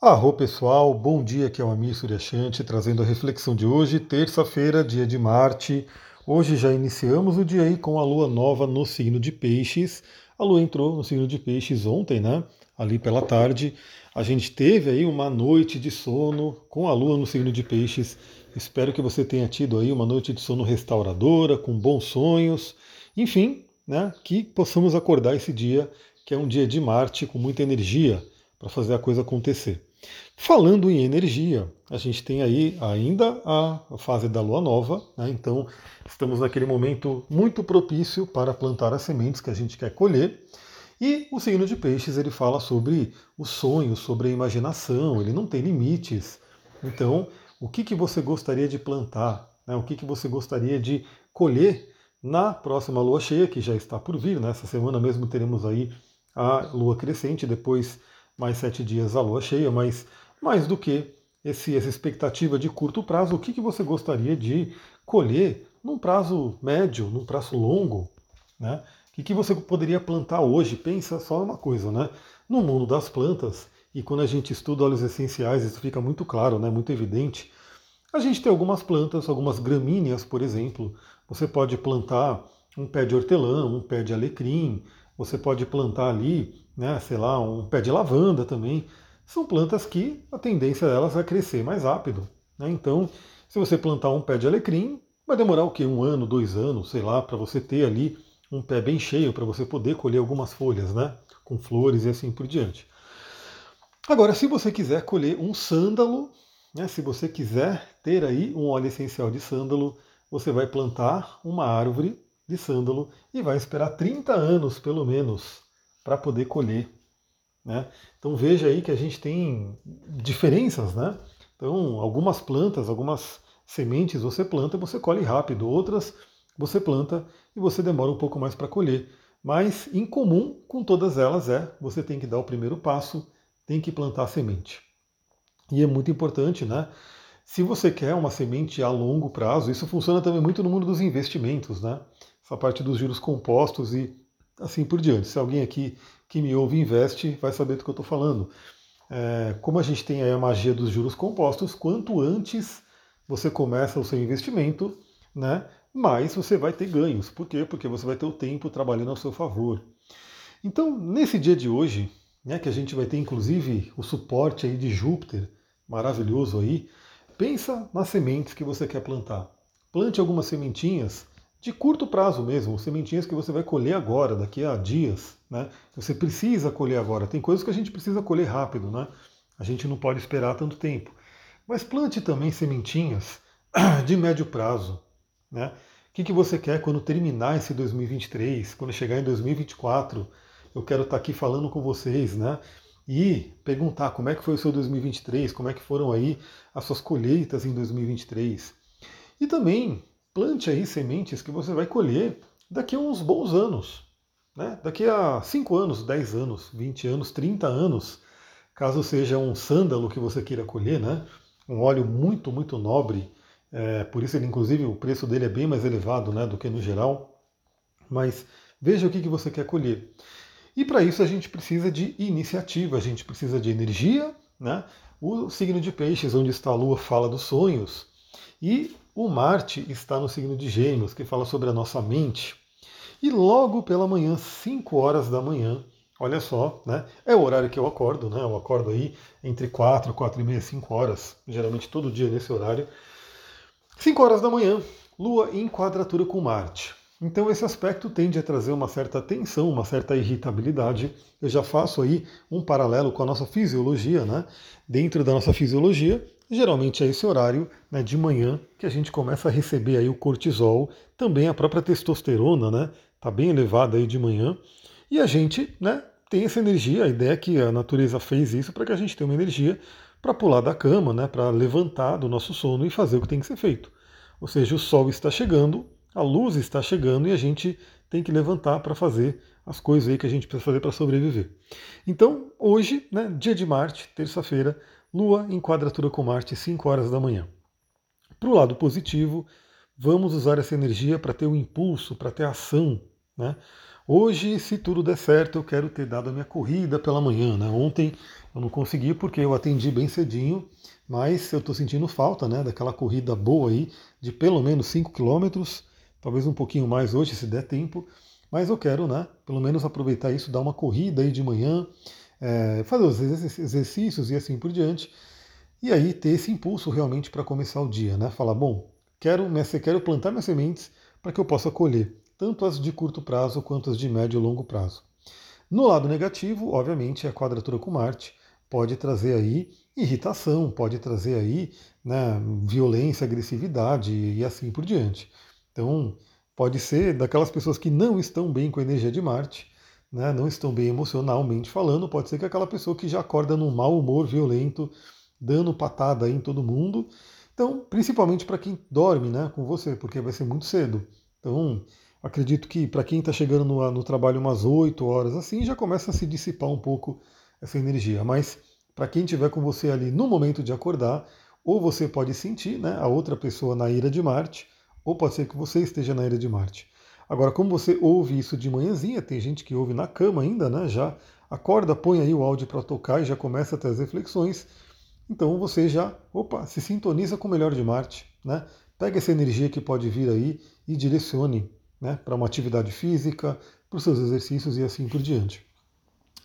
Arro pessoal, bom dia, aqui é o Amir Suryashanti trazendo a reflexão de hoje, terça-feira, dia de Marte. Hoje já iniciamos o dia aí com a lua nova no signo de Peixes. A lua entrou no signo de Peixes ontem, né? Ali pela tarde. A gente teve aí uma noite de sono com a lua no signo de Peixes. Espero que você tenha tido aí uma noite de sono restauradora, com bons sonhos. Enfim, né? Que possamos acordar esse dia, que é um dia de Marte com muita energia para fazer a coisa acontecer. Falando em energia, a gente tem aí ainda a fase da lua nova, né? então estamos naquele momento muito propício para plantar as sementes que a gente quer colher. E o signo de peixes ele fala sobre os sonhos, sobre a imaginação, ele não tem limites. Então, o que, que você gostaria de plantar? Né? O que, que você gostaria de colher na próxima lua cheia, que já está por vir? Nessa né? semana mesmo teremos aí a lua crescente, depois mais sete dias a lua cheia, mas mais do que esse, essa expectativa de curto prazo, o que, que você gostaria de colher num prazo médio, num prazo longo? Né? O que, que você poderia plantar hoje? Pensa só uma coisa, né? No mundo das plantas, e quando a gente estuda óleos essenciais, isso fica muito claro, né? muito evidente. A gente tem algumas plantas, algumas gramíneas, por exemplo. Você pode plantar um pé de hortelã, um pé de alecrim, você pode plantar ali né, sei lá, um pé de lavanda também, são plantas que a tendência delas é crescer mais rápido. Né? Então, se você plantar um pé de alecrim, vai demorar o quê? Um ano, dois anos, sei lá, para você ter ali um pé bem cheio, para você poder colher algumas folhas, né? Com flores e assim por diante. Agora, se você quiser colher um sândalo, né, se você quiser ter aí um óleo essencial de sândalo, você vai plantar uma árvore de sândalo e vai esperar 30 anos, pelo menos, para poder colher. Né? Então veja aí que a gente tem diferenças, né? Então, algumas plantas, algumas sementes você planta e você colhe rápido, outras você planta e você demora um pouco mais para colher. Mas em comum com todas elas é você tem que dar o primeiro passo, tem que plantar a semente. E é muito importante, né? Se você quer uma semente a longo prazo, isso funciona também muito no mundo dos investimentos, né? Essa parte dos juros compostos e assim por diante. Se alguém aqui que me ouve investe, vai saber do que eu estou falando. É, como a gente tem aí a magia dos juros compostos, quanto antes você começa o seu investimento, né, mais você vai ter ganhos. Por quê? Porque você vai ter o tempo trabalhando ao seu favor. Então, nesse dia de hoje, né, que a gente vai ter inclusive o suporte aí de Júpiter, maravilhoso aí, pensa nas sementes que você quer plantar. Plante algumas sementinhas de curto prazo mesmo, sementinhas que você vai colher agora, daqui a dias. Né? Você precisa colher agora. Tem coisas que a gente precisa colher rápido, né? A gente não pode esperar tanto tempo. Mas plante também sementinhas de médio prazo. Né? O que, que você quer quando terminar esse 2023, quando chegar em 2024? Eu quero estar aqui falando com vocês, né? E perguntar como é que foi o seu 2023, como é que foram aí as suas colheitas em 2023. E também plante aí sementes que você vai colher daqui a uns bons anos. Né? Daqui a 5 anos, 10 anos, 20 anos, 30 anos, caso seja um sândalo que você queira colher, né? um óleo muito, muito nobre, é, por isso ele, inclusive o preço dele é bem mais elevado né, do que no geral. Mas veja o que, que você quer colher. E para isso a gente precisa de iniciativa, a gente precisa de energia. Né? O signo de peixes, onde está a lua, fala dos sonhos. E o Marte está no signo de Gêmeos, que fala sobre a nossa mente. E logo pela manhã, 5 horas da manhã, olha só, né? É o horário que eu acordo, né? Eu acordo aí entre 4, 4 e meia, 5 horas, geralmente todo dia nesse horário. 5 horas da manhã, Lua em quadratura com Marte. Então esse aspecto tende a trazer uma certa tensão, uma certa irritabilidade. Eu já faço aí um paralelo com a nossa fisiologia, né? Dentro da nossa fisiologia, geralmente é esse horário né, de manhã que a gente começa a receber aí o cortisol, também a própria testosterona, né? Tá bem elevada aí de manhã. E a gente, né, tem essa energia, a ideia é que a natureza fez isso para que a gente tenha uma energia para pular da cama, né, para levantar do nosso sono e fazer o que tem que ser feito. Ou seja, o sol está chegando, a luz está chegando e a gente tem que levantar para fazer as coisas aí que a gente precisa fazer para sobreviver. Então, hoje, né, dia de Marte, terça-feira, Lua em quadratura com Marte, 5 horas da manhã. Para o lado positivo, vamos usar essa energia para ter o um impulso, para ter ação. Né? Hoje, se tudo der certo, eu quero ter dado a minha corrida pela manhã. Né? Ontem eu não consegui porque eu atendi bem cedinho, mas eu estou sentindo falta né, daquela corrida boa aí, de pelo menos 5 quilômetros, talvez um pouquinho mais hoje, se der tempo. Mas eu quero, né, pelo menos aproveitar isso, dar uma corrida aí de manhã, é, fazer os exercícios e assim por diante. E aí ter esse impulso realmente para começar o dia, né? Falar, bom, quero, quero plantar minhas sementes para que eu possa colher, tanto as de curto prazo quanto as de médio e longo prazo. No lado negativo, obviamente, a quadratura com Marte pode trazer aí irritação, pode trazer aí né, violência, agressividade e assim por diante. Então, pode ser daquelas pessoas que não estão bem com a energia de Marte, né, não estão bem emocionalmente falando, pode ser que aquela pessoa que já acorda num mau humor violento, dando patada em todo mundo. Então, principalmente para quem dorme né, com você, porque vai ser muito cedo. Então, acredito que para quem está chegando no, no, trabalho umas 8 horas assim, já começa a se dissipar um pouco essa energia. Mas para quem estiver com você ali no momento de acordar, ou você pode sentir né, a outra pessoa na ira de Marte, ou pode ser que você esteja na ira de Marte. Agora, como você ouve isso de manhãzinha, tem gente que ouve na cama ainda, né? Já acorda, põe aí o áudio para tocar e já começa a as reflexões. Então você já, opa, se sintoniza com o melhor de Marte, né? Pega essa energia que pode vir aí e direcione né, para uma atividade física, para os seus exercícios e assim por diante.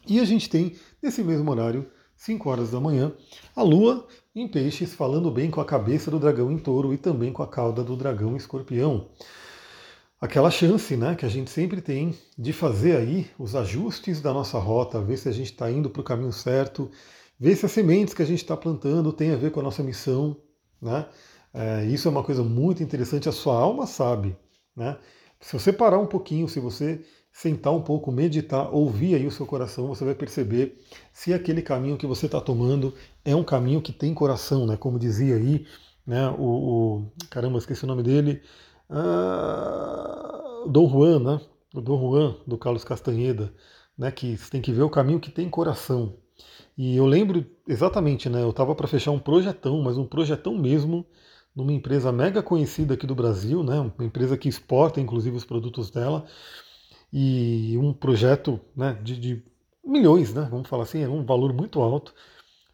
E a gente tem, nesse mesmo horário, 5 horas da manhã, a Lua em peixes falando bem com a cabeça do dragão em touro e também com a cauda do dragão escorpião. Aquela chance né, que a gente sempre tem de fazer aí os ajustes da nossa rota, ver se a gente está indo para o caminho certo, ver se as sementes que a gente está plantando têm a ver com a nossa missão. Né? É, isso é uma coisa muito interessante, a sua alma sabe. Né? Se você parar um pouquinho, se você sentar um pouco, meditar, ouvir aí o seu coração, você vai perceber se aquele caminho que você está tomando é um caminho que tem coração, né? Como dizia aí, né? O, o caramba, esqueci o nome dele, ah, Dom Juan, né? O Dom Juan do Carlos Castanheda, né? Que tem que ver o caminho que tem coração. E eu lembro exatamente, né? Eu estava para fechar um projetão, mas um projetão mesmo, numa empresa mega conhecida aqui do Brasil, né? Uma empresa que exporta, inclusive, os produtos dela, e um projeto, né? De, de milhões, né? Vamos falar assim, era um valor muito alto,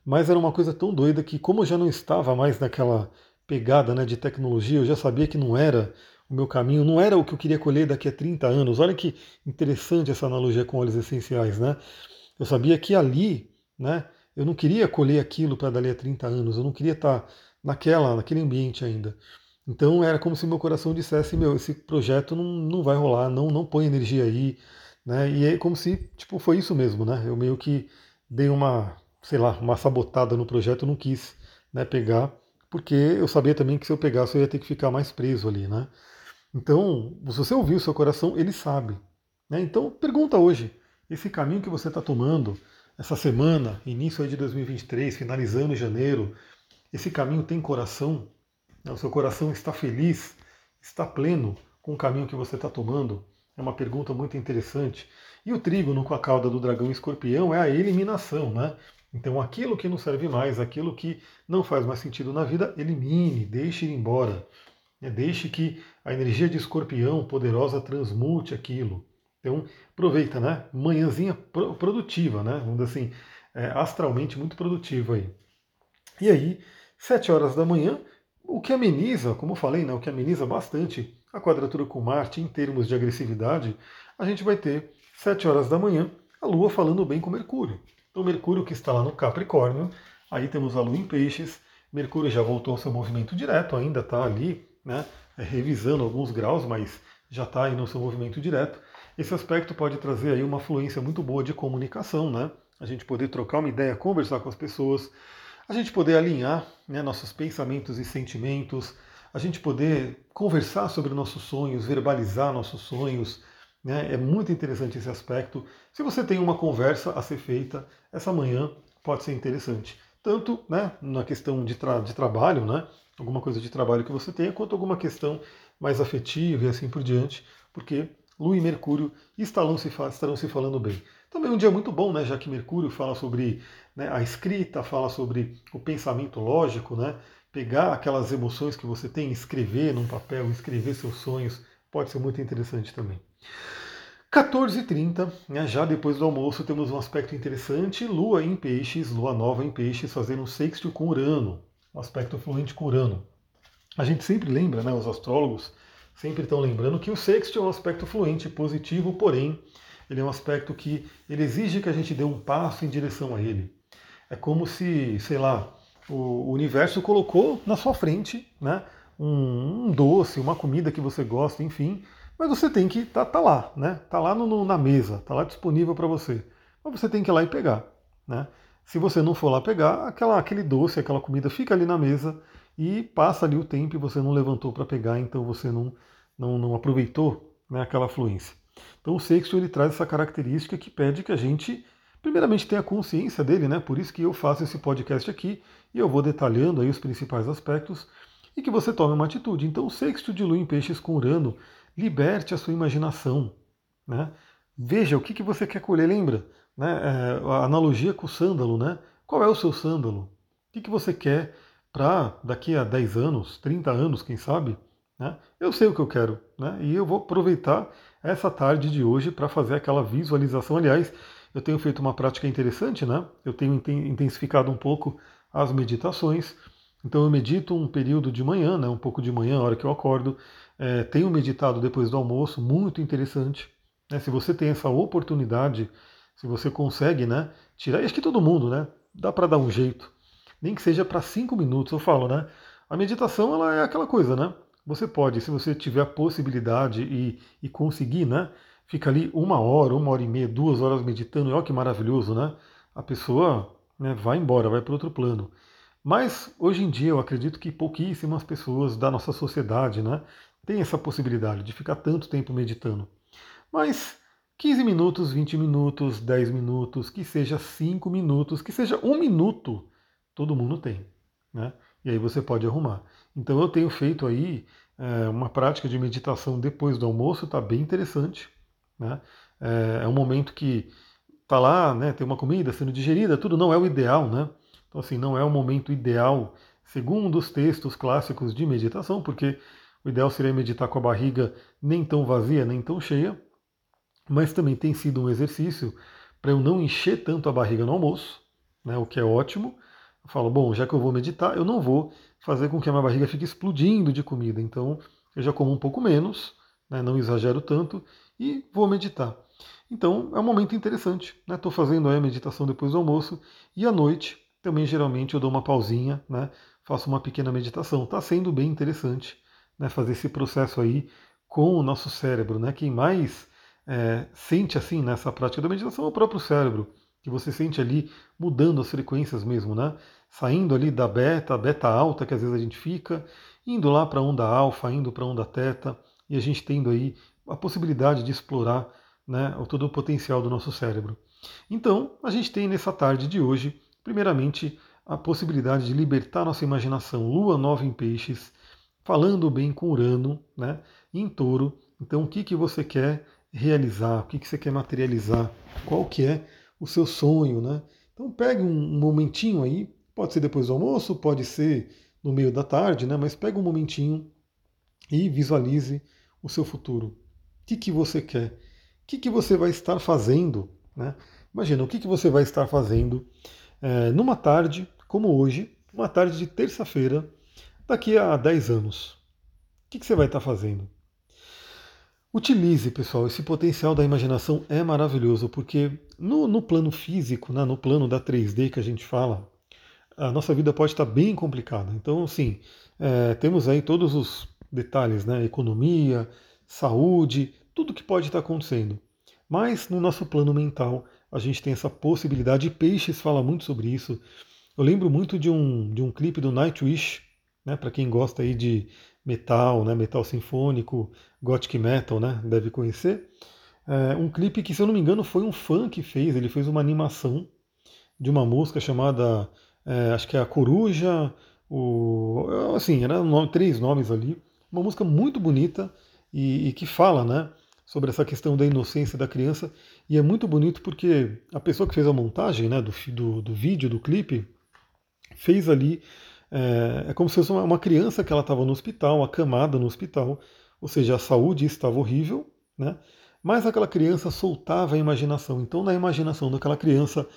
mas era uma coisa tão doida que, como eu já não estava mais naquela pegada, né? De tecnologia, eu já sabia que não era o meu caminho, não era o que eu queria colher daqui a 30 anos. Olha que interessante essa analogia com óleos essenciais, né? Eu sabia que ali né? Eu não queria colher aquilo para dali a 30 anos, eu não queria estar naquela, naquele ambiente ainda. Então era como se meu coração dissesse, meu, esse projeto não, não vai rolar, não, não põe energia aí, né? E é como se, tipo, foi isso mesmo, né? Eu meio que dei uma, sei lá, uma sabotada no projeto, não quis né, pegar, porque eu sabia também que se eu pegasse eu ia ter que ficar mais preso ali, né? Então, se você ouvir o seu coração, ele sabe. Né? Então, pergunta hoje, esse caminho que você está tomando, essa semana, início de 2023, finalizando em janeiro, esse caminho tem coração? O seu coração está feliz? Está pleno com o caminho que você está tomando? É uma pergunta muito interessante. E o trígono com a cauda do dragão escorpião é a eliminação, né? Então aquilo que não serve mais, aquilo que não faz mais sentido na vida, elimine, deixe ir embora. Deixe que a energia de escorpião poderosa transmute aquilo. Então, aproveita, né? Manhãzinha produtiva, né? Vamos dizer assim, é, astralmente muito produtiva aí. E aí, 7 horas da manhã, o que ameniza, como eu falei, né, o que ameniza bastante a quadratura com Marte em termos de agressividade, a gente vai ter 7 horas da manhã a Lua falando bem com Mercúrio. Então, Mercúrio que está lá no Capricórnio, aí temos a Lua em Peixes, Mercúrio já voltou ao seu movimento direto, ainda está ali, né, revisando alguns graus, mas já está aí no seu movimento direto. Esse aspecto pode trazer aí uma fluência muito boa de comunicação, né? A gente poder trocar uma ideia, conversar com as pessoas, a gente poder alinhar né, nossos pensamentos e sentimentos, a gente poder conversar sobre nossos sonhos, verbalizar nossos sonhos. Né? É muito interessante esse aspecto. Se você tem uma conversa a ser feita, essa manhã pode ser interessante. Tanto né, na questão de, tra de trabalho, né, alguma coisa de trabalho que você tenha, quanto alguma questão mais afetiva e assim por diante, porque Lua e Mercúrio estarão se, estarão se falando bem. Também um dia muito bom, né, já que Mercúrio fala sobre né, a escrita, fala sobre o pensamento lógico, né, pegar aquelas emoções que você tem, escrever num papel, escrever seus sonhos, pode ser muito interessante também. 14h30, né, já depois do almoço, temos um aspecto interessante, Lua em peixes, Lua nova em peixes, fazendo um sexto com Urano, um aspecto fluente com Urano. A gente sempre lembra, né, os astrólogos sempre estão lembrando que o sexto é um aspecto fluente, positivo, porém, ele é um aspecto que ele exige que a gente dê um passo em direção a ele. É como se, sei lá, o universo colocou na sua frente né, um, um doce, uma comida que você gosta, enfim, mas você tem que tá, tá lá, né? Tá lá no, na mesa, tá lá disponível para você. Mas você tem que ir lá e pegar, né? Se você não for lá pegar, aquela, aquele doce, aquela comida fica ali na mesa e passa ali o tempo e você não levantou para pegar, então você não, não, não aproveitou né, aquela fluência. Então o sexto ele traz essa característica que pede que a gente, primeiramente, tenha consciência dele, né? Por isso que eu faço esse podcast aqui e eu vou detalhando aí os principais aspectos e que você tome uma atitude. Então o sexto de lua em peixes com Urano liberte a sua imaginação. Né? Veja o que, que você quer colher, lembra? Né? É, a analogia com o sândalo, né? Qual é o seu sândalo? O que, que você quer para daqui a 10 anos, 30 anos, quem sabe? Né? Eu sei o que eu quero, né? E eu vou aproveitar essa tarde de hoje para fazer aquela visualização. Aliás, eu tenho feito uma prática interessante, né? Eu tenho intensificado um pouco as meditações. Então eu medito um período de manhã, né? Um pouco de manhã, a hora que eu acordo. É, tenho meditado depois do almoço, muito interessante. Né? Se você tem essa oportunidade, se você consegue né, tirar, acho que todo mundo, né? Dá para dar um jeito. Nem que seja para cinco minutos, eu falo, né? A meditação ela é aquela coisa, né? Você pode, se você tiver a possibilidade e, e conseguir, né? Fica ali uma hora, uma hora e meia, duas horas meditando, e olha que maravilhoso, né? A pessoa né, vai embora, vai para outro plano. Mas hoje em dia eu acredito que pouquíssimas pessoas da nossa sociedade né, tem essa possibilidade de ficar tanto tempo meditando. Mas 15 minutos, 20 minutos, 10 minutos, que seja 5 minutos, que seja um minuto, todo mundo tem. Né? E aí você pode arrumar. Então eu tenho feito aí é, uma prática de meditação depois do almoço, está bem interessante. Né? É, é, um momento que está lá, né, tem uma comida sendo digerida, tudo não é o ideal, né? Então assim, não é o momento ideal, segundo os textos clássicos de meditação, porque o ideal seria meditar com a barriga nem tão vazia, nem tão cheia, mas também tem sido um exercício para eu não encher tanto a barriga no almoço, né, o que é ótimo. Eu falo, bom, já que eu vou meditar, eu não vou fazer com que a minha barriga fique explodindo de comida, então eu já como um pouco menos, né, não exagero tanto e vou meditar. Então é um momento interessante. Estou né, fazendo a meditação depois do almoço e à noite também geralmente eu dou uma pausinha, né, faço uma pequena meditação. Está sendo bem interessante né, fazer esse processo aí com o nosso cérebro. Né? Quem mais é, sente assim nessa prática da meditação é o próprio cérebro, que você sente ali mudando as frequências mesmo, né? saindo ali da beta, beta alta que às vezes a gente fica, indo lá para onda alfa, indo para onda teta, e a gente tendo aí a possibilidade de explorar né, todo o potencial do nosso cérebro. Então, a gente tem nessa tarde de hoje, primeiramente, a possibilidade de libertar nossa imaginação. Lua nova em peixes, falando bem com Urano, né, em touro. Então, o que, que você quer realizar, o que, que você quer materializar, qual que é o seu sonho, né? Então, pegue um momentinho aí, pode ser depois do almoço, pode ser no meio da tarde, né? Mas pega um momentinho e visualize o seu futuro. O que, que você quer? O que, que você vai estar fazendo? Né? Imagina, o que, que você vai estar fazendo é, numa tarde como hoje, uma tarde de terça-feira, daqui a 10 anos? O que, você vai estar fazendo? Utilize, pessoal, esse potencial da imaginação é maravilhoso, porque no, no plano físico, né, no plano da 3D que a gente fala, a nossa vida pode estar bem complicada. Então, assim, é, temos aí todos os detalhes, né? Economia, saúde, tudo que pode estar acontecendo. Mas no nosso plano mental, a gente tem essa possibilidade, e Peixes fala muito sobre isso. Eu lembro muito de um, de um clipe do Nightwish, né, para quem gosta aí de metal, né, metal sinfônico, gothic metal, né, deve conhecer. É um clipe que, se eu não me engano, foi um fã que fez. Ele fez uma animação de uma música chamada, é, acho que é a Coruja, o, assim, eram três nomes ali. Uma música muito bonita e, e que fala, né, sobre essa questão da inocência da criança. E é muito bonito porque a pessoa que fez a montagem né, do, do, do vídeo, do clipe, fez ali é, é como se fosse uma, uma criança que ela estava no hospital, acamada no hospital, ou seja, a saúde estava horrível, né? mais aquela criança soltava a imaginação. Então, na imaginação daquela criança,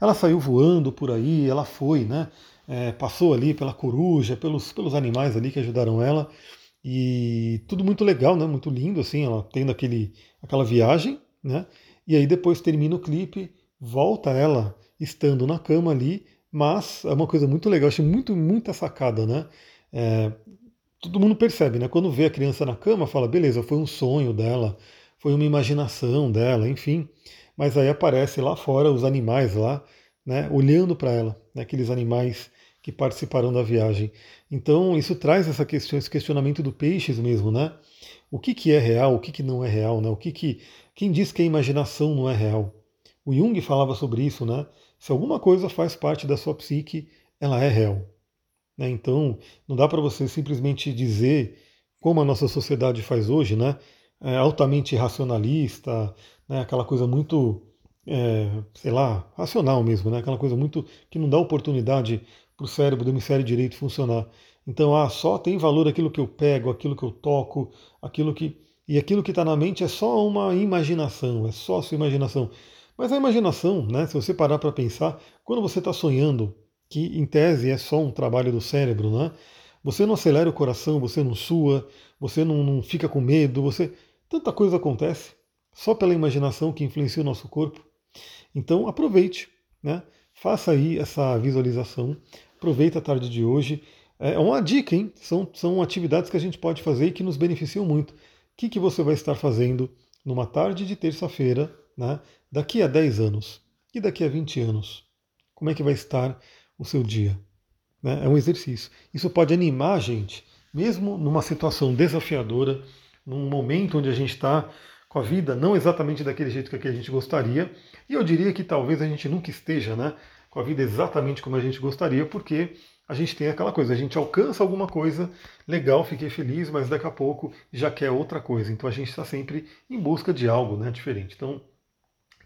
ela saiu voando por aí, ela foi, né? É, passou ali pela coruja, pelos, pelos animais ali que ajudaram ela. E tudo muito legal, né? Muito lindo, assim, ela tendo aquele, aquela viagem, né? E aí depois termina o clipe, volta ela estando na cama ali, mas é uma coisa muito legal, achei muito, muita sacada, né? É, todo mundo percebe, né? Quando vê a criança na cama, fala, beleza, foi um sonho dela, foi uma imaginação dela, enfim. Mas aí aparece lá fora os animais lá, né? Olhando para ela, né, aqueles animais que participaram da viagem. Então isso traz essa questão, esse questionamento do peixes mesmo, né? O que, que é real, o que, que não é real, né? O que, que quem diz que a imaginação não é real? O Jung falava sobre isso, né? Se alguma coisa faz parte da sua psique, ela é real. Né? Então não dá para você simplesmente dizer como a nossa sociedade faz hoje, né? É altamente racionalista, né? Aquela coisa muito é, sei lá, racional mesmo, né? Aquela coisa muito que não dá oportunidade para o cérebro do hemisfério direito funcionar. Então, ah, só tem valor aquilo que eu pego, aquilo que eu toco, aquilo que. E aquilo que está na mente é só uma imaginação, é só a sua imaginação. Mas a imaginação, né, se você parar para pensar, quando você está sonhando, que em tese é só um trabalho do cérebro, né, você não acelera o coração, você não sua, você não, não fica com medo, você. Tanta coisa acontece só pela imaginação que influencia o nosso corpo. Então aproveite, né? faça aí essa visualização, Aproveita a tarde de hoje. É uma dica, hein? São, são atividades que a gente pode fazer e que nos beneficiam muito. O que, que você vai estar fazendo numa tarde de terça-feira, né? daqui a 10 anos e daqui a 20 anos? Como é que vai estar o seu dia? Né? É um exercício. Isso pode animar a gente, mesmo numa situação desafiadora, num momento onde a gente está com a vida não exatamente daquele jeito que a gente gostaria. E eu diria que talvez a gente nunca esteja, né? Com a vida exatamente como a gente gostaria, porque a gente tem aquela coisa, a gente alcança alguma coisa, legal, fiquei feliz, mas daqui a pouco já quer outra coisa. Então a gente está sempre em busca de algo né, diferente. Então,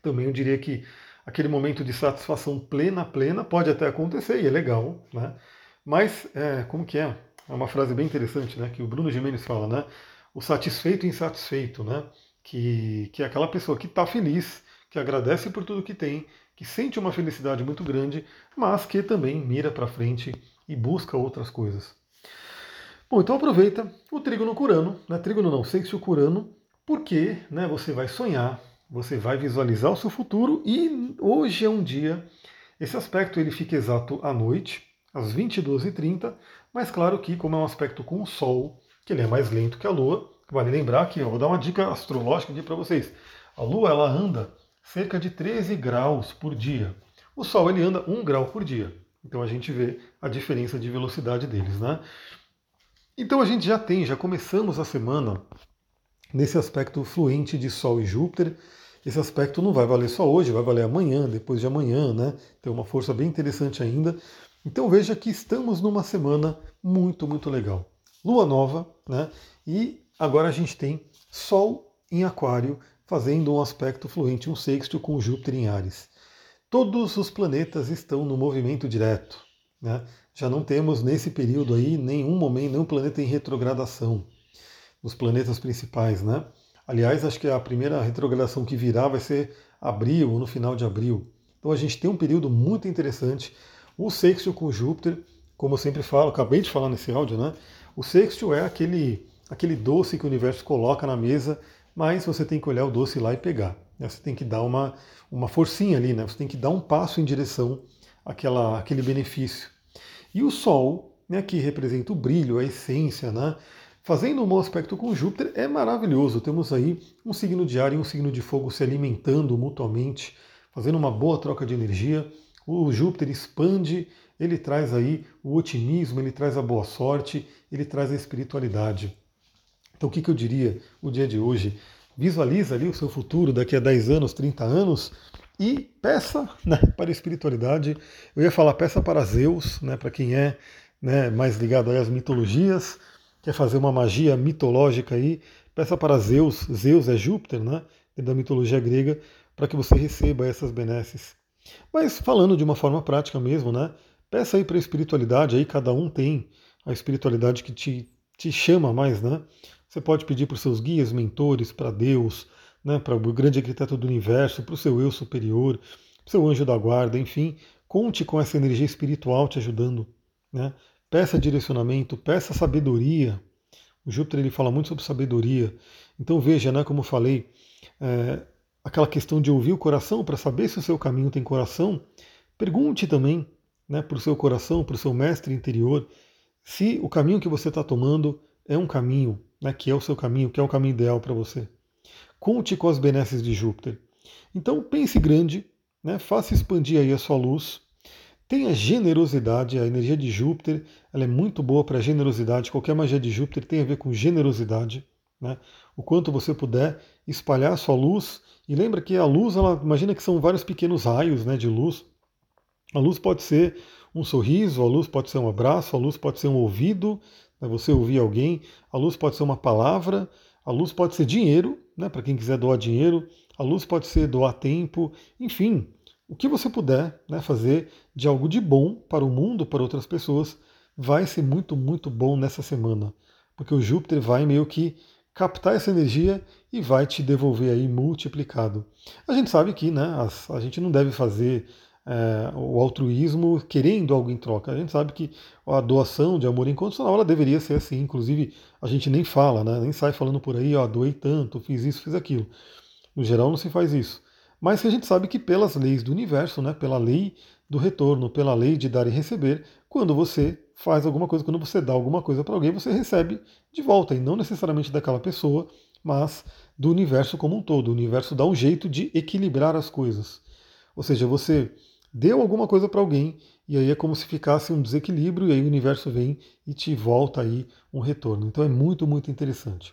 também eu diria que aquele momento de satisfação plena, plena, pode até acontecer e é legal, né? Mas, é, como que é? É uma frase bem interessante, né? Que o Bruno Gimenez fala, né? O satisfeito e insatisfeito, né? Que, que é aquela pessoa que está feliz, que agradece por tudo que tem, que sente uma felicidade muito grande, mas que também mira para frente e busca outras coisas. Bom, então aproveita o trígono curano, né? trígono não, sexto curano, porque né, você vai sonhar, você vai visualizar o seu futuro e hoje é um dia, esse aspecto ele fica exato à noite, às 22h30, mas claro que como é um aspecto com o Sol, que ele é mais lento que a Lua, vale lembrar que, eu vou dar uma dica astrológica aqui para vocês, a Lua ela anda cerca de 13 graus por dia. O Sol ele anda 1 grau por dia. Então a gente vê a diferença de velocidade deles, né? Então a gente já tem, já começamos a semana nesse aspecto fluente de Sol e Júpiter. Esse aspecto não vai valer só hoje, vai valer amanhã, depois de amanhã, né? Tem uma força bem interessante ainda. Então veja que estamos numa semana muito, muito legal. Lua nova, né? E agora a gente tem Sol em Aquário fazendo um aspecto fluente, um sexto com Júpiter em Ares. Todos os planetas estão no movimento direto. Né? Já não temos nesse período aí nenhum momento, nenhum planeta em retrogradação. Os planetas principais, né? Aliás, acho que a primeira retrogradação que virá vai ser abril ou no final de abril. Então a gente tem um período muito interessante. O sexto com Júpiter, como eu sempre falo, acabei de falar nesse áudio, né? O sexto é aquele, aquele doce que o universo coloca na mesa mas você tem que olhar o doce lá e pegar. Né? Você tem que dar uma, uma forcinha ali, né? você tem que dar um passo em direção àquela, àquele benefício. E o Sol, né, que representa o brilho, a essência, né? fazendo um bom aspecto com Júpiter, é maravilhoso. Temos aí um signo de ar e um signo de fogo se alimentando mutuamente, fazendo uma boa troca de energia. O Júpiter expande, ele traz aí o otimismo, ele traz a boa sorte, ele traz a espiritualidade. Então, o que, que eu diria o dia de hoje? Visualiza ali o seu futuro daqui a 10 anos, 30 anos e peça né, para a espiritualidade. Eu ia falar peça para Zeus, né, para quem é né, mais ligado às mitologias, quer fazer uma magia mitológica aí, peça para Zeus, Zeus é Júpiter, né, da mitologia grega, para que você receba essas benesses. Mas falando de uma forma prática mesmo, né, peça aí para a espiritualidade, aí cada um tem a espiritualidade que te, te chama mais, né? Você pode pedir para os seus guias, mentores, para Deus, né, para o grande arquiteto do universo, para o seu eu superior, para o seu anjo da guarda, enfim, conte com essa energia espiritual te ajudando. Né? Peça direcionamento, peça sabedoria. O Júpiter ele fala muito sobre sabedoria. Então veja, né, como eu falei, é, aquela questão de ouvir o coração para saber se o seu caminho tem coração. Pergunte também né, para o seu coração, para o seu mestre interior, se o caminho que você está tomando é um caminho né, que é o seu caminho, que é o caminho ideal para você. Conte com as benesses de Júpiter. Então pense grande, né, faça expandir aí a sua luz, tenha generosidade, a energia de Júpiter ela é muito boa para generosidade, qualquer magia de Júpiter tem a ver com generosidade. Né? O quanto você puder espalhar a sua luz, e lembra que a luz, ela, imagina que são vários pequenos raios né, de luz. A luz pode ser um sorriso, a luz pode ser um abraço, a luz pode ser um ouvido, né, você ouvir alguém, a luz pode ser uma palavra, a luz pode ser dinheiro, né, para quem quiser doar dinheiro, a luz pode ser doar tempo, enfim, o que você puder né, fazer de algo de bom para o mundo, para outras pessoas, vai ser muito, muito bom nessa semana. Porque o Júpiter vai meio que captar essa energia e vai te devolver aí multiplicado. A gente sabe que né, a, a gente não deve fazer é, o altruísmo querendo algo em troca. A gente sabe que a doação de amor incondicional ela deveria ser assim. Inclusive, a gente nem fala, né? nem sai falando por aí, ó, doei tanto, fiz isso, fiz aquilo. No geral, não se faz isso. Mas a gente sabe que pelas leis do universo, né, pela lei do retorno, pela lei de dar e receber, quando você faz alguma coisa, quando você dá alguma coisa para alguém, você recebe de volta, e não necessariamente daquela pessoa, mas do universo como um todo. O universo dá um jeito de equilibrar as coisas. Ou seja, você deu alguma coisa para alguém e aí é como se ficasse um desequilíbrio e aí o universo vem e te volta aí um retorno. Então é muito, muito interessante.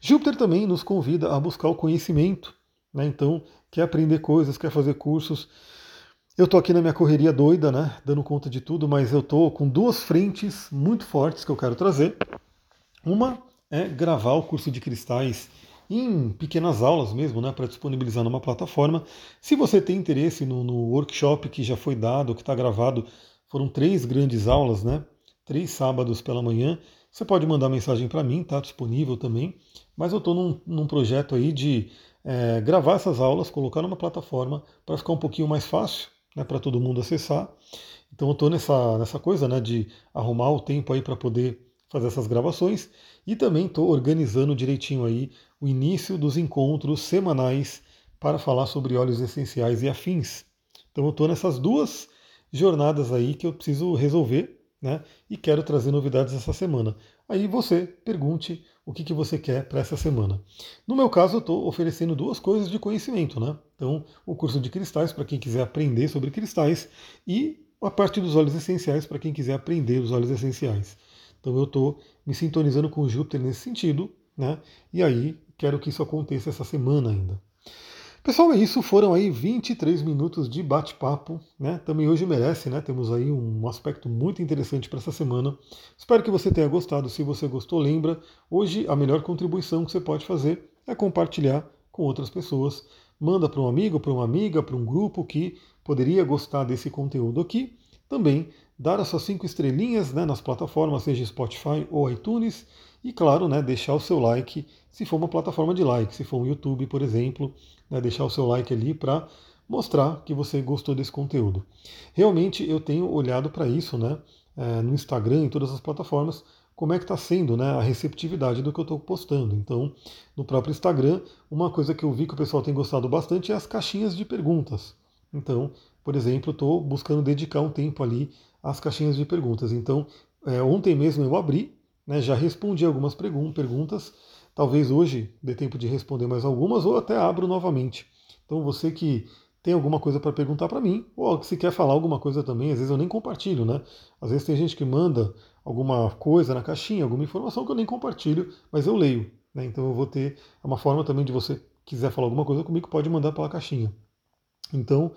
Júpiter também nos convida a buscar o conhecimento, né? Então, quer aprender coisas, quer fazer cursos. Eu estou aqui na minha correria doida, né? Dando conta de tudo, mas eu estou com duas frentes muito fortes que eu quero trazer. Uma é gravar o curso de cristais em pequenas aulas mesmo, né, para disponibilizar numa plataforma. Se você tem interesse no, no workshop que já foi dado, que está gravado, foram três grandes aulas, né, três sábados pela manhã, você pode mandar mensagem para mim, está disponível também. Mas eu estou num, num, projeto aí de é, gravar essas aulas, colocar numa plataforma para ficar um pouquinho mais fácil né, para todo mundo acessar. Então eu estou nessa, nessa coisa né, de arrumar o tempo aí para poder fazer essas gravações e também estou organizando direitinho aí o início dos encontros semanais para falar sobre óleos essenciais e afins. Então eu estou nessas duas jornadas aí que eu preciso resolver, né? E quero trazer novidades essa semana. Aí você pergunte o que, que você quer para essa semana. No meu caso, eu estou oferecendo duas coisas de conhecimento, né? Então, o curso de cristais para quem quiser aprender sobre cristais e a parte dos óleos essenciais para quem quiser aprender os óleos essenciais. Então eu estou me sintonizando com Júpiter nesse sentido, né? E aí quero que isso aconteça essa semana ainda. Pessoal, é isso. Foram aí 23 minutos de bate-papo, né? Também hoje merece, né? Temos aí um aspecto muito interessante para essa semana. Espero que você tenha gostado. Se você gostou, lembra, hoje a melhor contribuição que você pode fazer é compartilhar com outras pessoas. Manda para um amigo, para uma amiga, para um grupo que poderia gostar desse conteúdo aqui. Também dar as suas cinco estrelinhas né, nas plataformas, seja Spotify ou iTunes, e claro, né, deixar o seu like se for uma plataforma de like, se for um YouTube, por exemplo, né, deixar o seu like ali para mostrar que você gostou desse conteúdo. Realmente eu tenho olhado para isso, né, é, no Instagram, em todas as plataformas, como é que está sendo né, a receptividade do que eu estou postando. Então, no próprio Instagram, uma coisa que eu vi que o pessoal tem gostado bastante é as caixinhas de perguntas. Então, por exemplo, estou buscando dedicar um tempo ali às caixinhas de perguntas. Então, é, ontem mesmo eu abri, né, já respondi algumas perguntas. Talvez hoje dê tempo de responder mais algumas ou até abro novamente. Então, você que tem alguma coisa para perguntar para mim, ou se quer falar alguma coisa também, às vezes eu nem compartilho, né? Às vezes tem gente que manda alguma coisa na caixinha, alguma informação que eu nem compartilho, mas eu leio. Né? Então eu vou ter uma forma também de você quiser falar alguma coisa comigo, pode mandar pela caixinha. Então,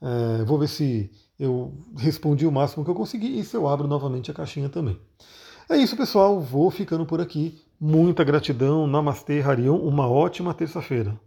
é, vou ver se eu respondi o máximo que eu consegui e se eu abro novamente a caixinha também. É isso, pessoal. Vou ficando por aqui. Muita gratidão. Namastê, Harion. Uma ótima terça-feira.